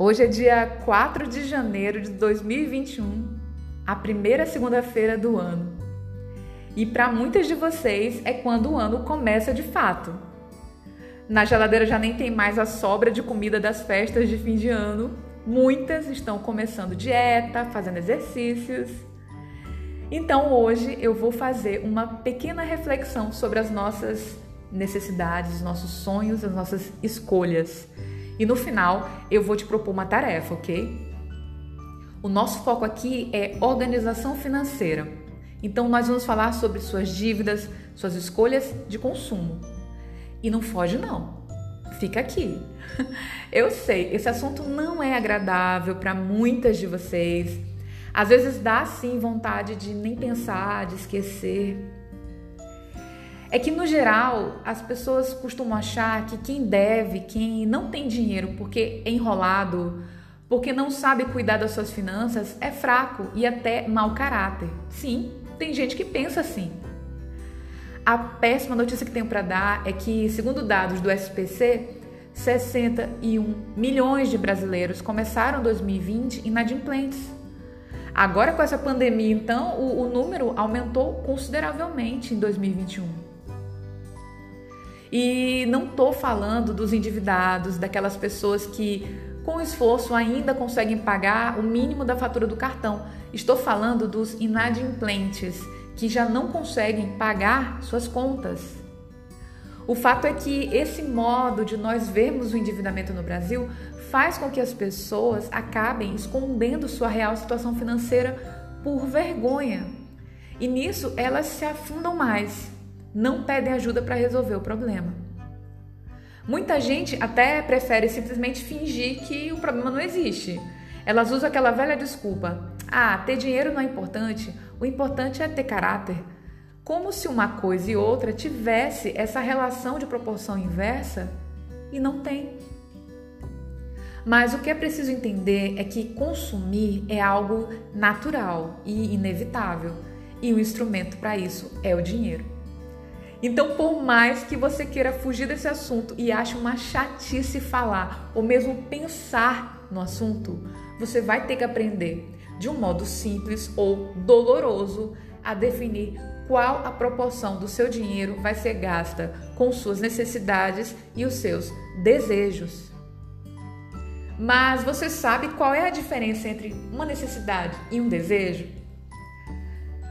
Hoje é dia 4 de janeiro de 2021, a primeira segunda-feira do ano. E para muitas de vocês é quando o ano começa de fato. Na geladeira já nem tem mais a sobra de comida das festas de fim de ano. Muitas estão começando dieta, fazendo exercícios. Então hoje eu vou fazer uma pequena reflexão sobre as nossas necessidades, os nossos sonhos, as nossas escolhas e no final, eu vou te propor uma tarefa, ok? O nosso foco aqui é organização financeira. Então, nós vamos falar sobre suas dívidas, suas escolhas de consumo. E não foge, não. Fica aqui. Eu sei, esse assunto não é agradável para muitas de vocês. Às vezes dá sim vontade de nem pensar, de esquecer é que no geral as pessoas costumam achar que quem deve, quem não tem dinheiro porque é enrolado, porque não sabe cuidar das suas finanças, é fraco e até mau caráter. Sim, tem gente que pensa assim. A péssima notícia que tenho para dar é que, segundo dados do SPC, 61 milhões de brasileiros começaram 2020 inadimplentes. Agora, com essa pandemia, então, o, o número aumentou consideravelmente em 2021. E não estou falando dos endividados, daquelas pessoas que com esforço ainda conseguem pagar o mínimo da fatura do cartão. Estou falando dos inadimplentes, que já não conseguem pagar suas contas. O fato é que esse modo de nós vermos o endividamento no Brasil faz com que as pessoas acabem escondendo sua real situação financeira por vergonha. E nisso elas se afundam mais não pedem ajuda para resolver o problema. Muita gente até prefere simplesmente fingir que o problema não existe. Elas usam aquela velha desculpa: ah, ter dinheiro não é importante, o importante é ter caráter. Como se uma coisa e outra tivesse essa relação de proporção inversa e não tem. Mas o que é preciso entender é que consumir é algo natural e inevitável, e o instrumento para isso é o dinheiro. Então, por mais que você queira fugir desse assunto e ache uma chatice falar ou mesmo pensar no assunto, você vai ter que aprender de um modo simples ou doloroso a definir qual a proporção do seu dinheiro vai ser gasta com suas necessidades e os seus desejos. Mas você sabe qual é a diferença entre uma necessidade e um desejo?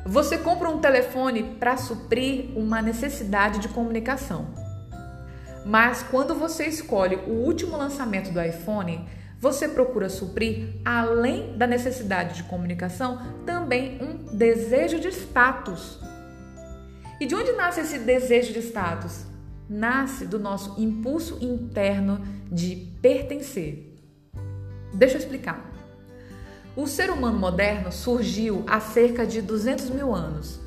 Você compra um telefone para suprir uma necessidade de comunicação. Mas quando você escolhe o último lançamento do iPhone, você procura suprir, além da necessidade de comunicação, também um desejo de status. E de onde nasce esse desejo de status? Nasce do nosso impulso interno de pertencer. Deixa eu explicar. O ser humano moderno surgiu há cerca de 200 mil anos.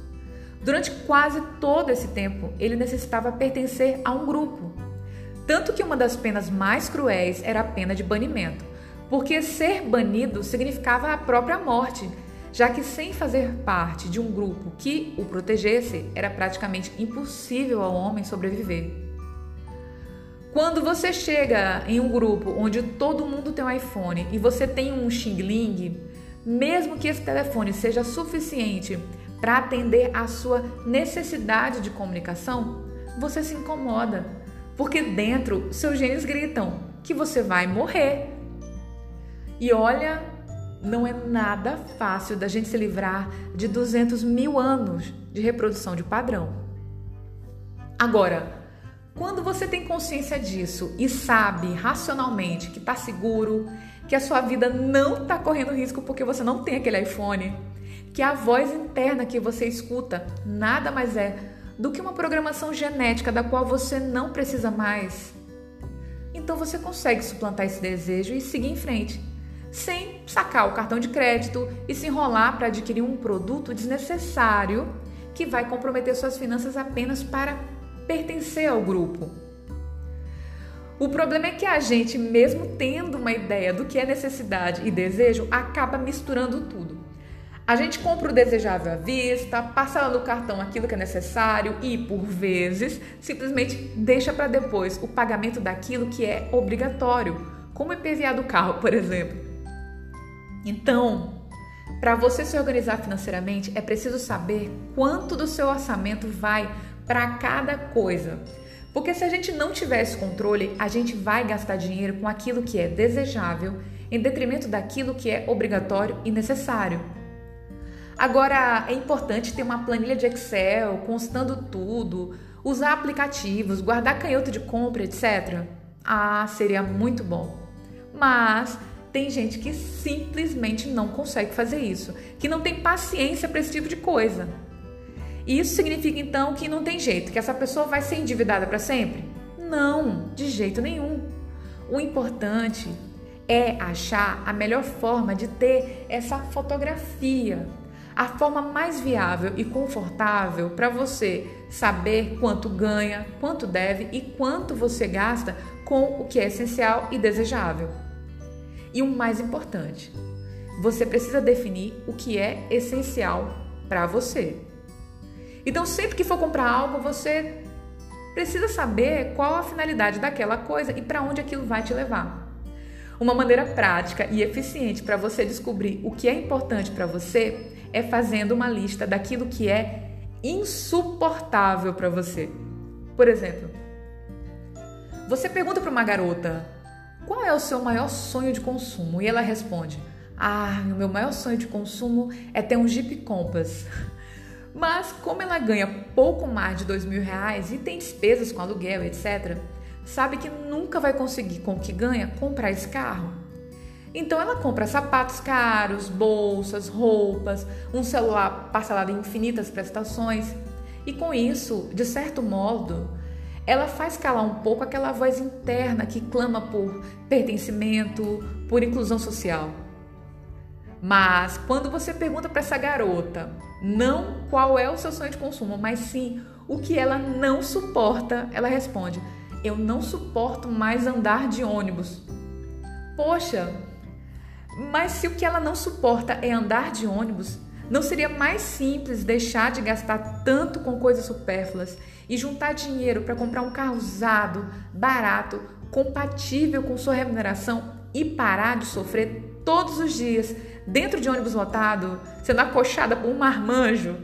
Durante quase todo esse tempo, ele necessitava pertencer a um grupo. Tanto que uma das penas mais cruéis era a pena de banimento, porque ser banido significava a própria morte, já que sem fazer parte de um grupo que o protegesse, era praticamente impossível ao homem sobreviver. Quando você chega em um grupo onde todo mundo tem um iPhone e você tem um Xing Ling, mesmo que esse telefone seja suficiente para atender a sua necessidade de comunicação, você se incomoda, porque dentro seus genes gritam que você vai morrer. E olha, não é nada fácil da gente se livrar de 200 mil anos de reprodução de padrão. Agora, quando você tem consciência disso e sabe racionalmente que está seguro, que a sua vida não está correndo risco porque você não tem aquele iPhone, que a voz interna que você escuta nada mais é do que uma programação genética da qual você não precisa mais, então você consegue suplantar esse desejo e seguir em frente, sem sacar o cartão de crédito e se enrolar para adquirir um produto desnecessário que vai comprometer suas finanças apenas para pertencer ao grupo. O problema é que a gente, mesmo tendo uma ideia do que é necessidade e desejo, acaba misturando tudo. A gente compra o desejável à vista, passa no cartão aquilo que é necessário e, por vezes, simplesmente deixa para depois o pagamento daquilo que é obrigatório, como IPVA do carro, por exemplo. Então, para você se organizar financeiramente, é preciso saber quanto do seu orçamento vai para cada coisa. Porque se a gente não tiver esse controle, a gente vai gastar dinheiro com aquilo que é desejável em detrimento daquilo que é obrigatório e necessário. Agora, é importante ter uma planilha de Excel constando tudo, usar aplicativos, guardar canhoto de compra, etc. Ah, seria muito bom. Mas tem gente que simplesmente não consegue fazer isso, que não tem paciência para esse tipo de coisa. Isso significa então que não tem jeito, que essa pessoa vai ser endividada para sempre? Não, de jeito nenhum. O importante é achar a melhor forma de ter essa fotografia, a forma mais viável e confortável para você saber quanto ganha, quanto deve e quanto você gasta com o que é essencial e desejável. E o mais importante, você precisa definir o que é essencial para você. Então, sempre que for comprar algo, você precisa saber qual a finalidade daquela coisa e para onde aquilo vai te levar. Uma maneira prática e eficiente para você descobrir o que é importante para você é fazendo uma lista daquilo que é insuportável para você. Por exemplo, você pergunta para uma garota qual é o seu maior sonho de consumo e ela responde: Ah, o meu maior sonho de consumo é ter um Jeep Compass. Mas como ela ganha pouco mais de dois mil reais e tem despesas com aluguel, etc., sabe que nunca vai conseguir com o que ganha comprar esse carro. Então ela compra sapatos caros, bolsas, roupas, um celular parcelado em infinitas prestações. E com isso, de certo modo, ela faz calar um pouco aquela voz interna que clama por pertencimento, por inclusão social. Mas quando você pergunta para essa garota, não qual é o seu sonho de consumo, mas sim o que ela não suporta, ela responde: Eu não suporto mais andar de ônibus. Poxa, mas se o que ela não suporta é andar de ônibus, não seria mais simples deixar de gastar tanto com coisas supérfluas e juntar dinheiro para comprar um carro usado, barato, compatível com sua remuneração e parar de sofrer todos os dias dentro de ônibus lotado, sendo acochada por um marmanjo.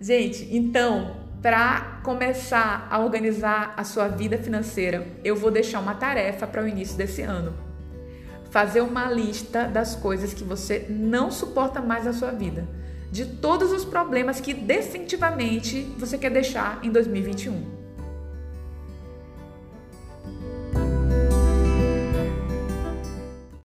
Gente, então, para começar a organizar a sua vida financeira, eu vou deixar uma tarefa para o início desse ano. Fazer uma lista das coisas que você não suporta mais na sua vida, de todos os problemas que definitivamente você quer deixar em 2021.